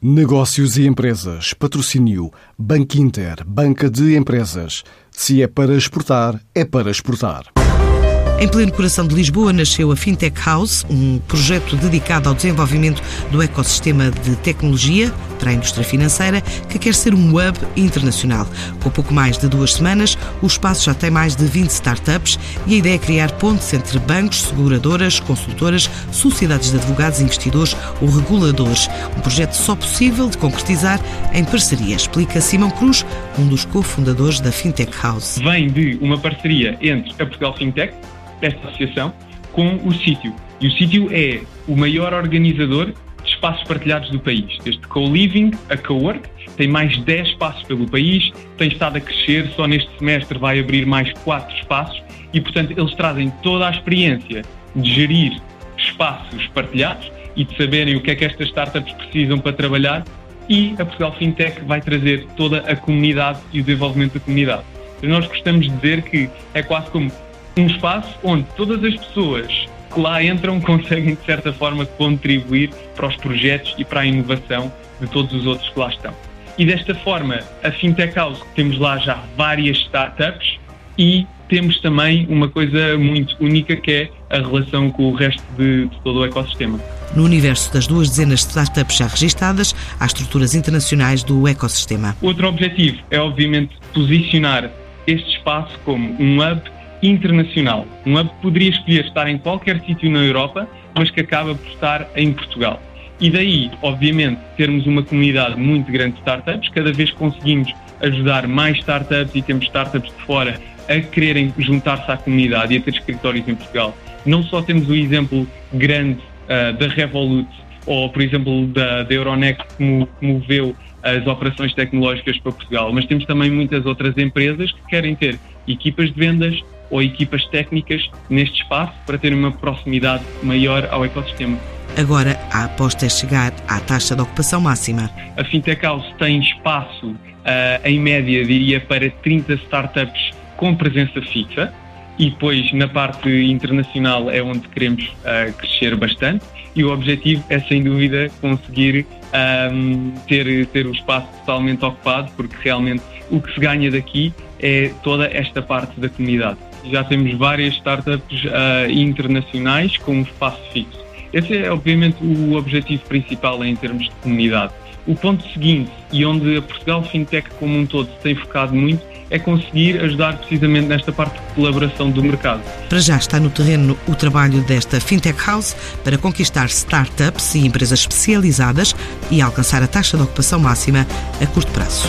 Negócios e empresas. Patrocínio. Banco Inter. Banca de empresas. Se é para exportar, é para exportar. Em pleno coração de Lisboa nasceu a Fintech House, um projeto dedicado ao desenvolvimento do ecossistema de tecnologia para a indústria financeira, que quer ser um hub internacional. Com pouco mais de duas semanas, o espaço já tem mais de 20 startups e a ideia é criar pontes entre bancos, seguradoras, consultoras, sociedades de advogados, investidores ou reguladores. Um projeto só possível de concretizar em parceria, explica Simão Cruz, um dos cofundadores da Fintech House. Vem de uma parceria entre a Portugal Fintech esta associação com o sítio. E o sítio é o maior organizador espaços partilhados do país, desde co-living a co-work, tem mais 10 espaços pelo país, tem estado a crescer, só neste semestre vai abrir mais 4 espaços e, portanto, eles trazem toda a experiência de gerir espaços partilhados e de saberem o que é que estas startups precisam para trabalhar e a Portugal Fintech vai trazer toda a comunidade e o desenvolvimento da comunidade. Nós gostamos de dizer que é quase como um espaço onde todas as pessoas lá entram conseguem, de certa forma, contribuir para os projetos e para a inovação de todos os outros que lá estão. E desta forma, a Fintech House, temos lá já várias startups e temos também uma coisa muito única que é a relação com o resto de, de todo o ecossistema. No universo das duas dezenas de startups já registadas, há estruturas internacionais do ecossistema. Outro objetivo é, obviamente, posicionar este espaço como um hub internacional. Um hub poderia escolher estar em qualquer sítio na Europa, mas que acaba por estar em Portugal. E daí, obviamente, termos uma comunidade muito grande de startups, cada vez conseguimos ajudar mais startups e temos startups de fora a quererem juntar-se à comunidade e a ter escritórios em Portugal. Não só temos o exemplo grande uh, da Revolut ou, por exemplo, da, da Euronext que moveu as operações tecnológicas para Portugal, mas temos também muitas outras empresas que querem ter equipas de vendas, ou equipas técnicas neste espaço para ter uma proximidade maior ao ecossistema. Agora, a aposta é chegar à taxa de ocupação máxima. A Fintech House tem espaço, uh, em média, diria, para 30 startups com presença fixa e depois na parte internacional é onde queremos uh, crescer bastante e o objetivo é sem dúvida conseguir um, ter, ter o espaço totalmente ocupado porque realmente o que se ganha daqui é toda esta parte da comunidade. Já temos várias startups uh, internacionais com espaço fixo. Esse é, obviamente, o objetivo principal em termos de comunidade. O ponto seguinte, e onde a Portugal Fintech como um todo se tem focado muito, é conseguir ajudar precisamente nesta parte de colaboração do mercado. Para já está no terreno o trabalho desta Fintech House para conquistar startups e empresas especializadas e alcançar a taxa de ocupação máxima a curto prazo.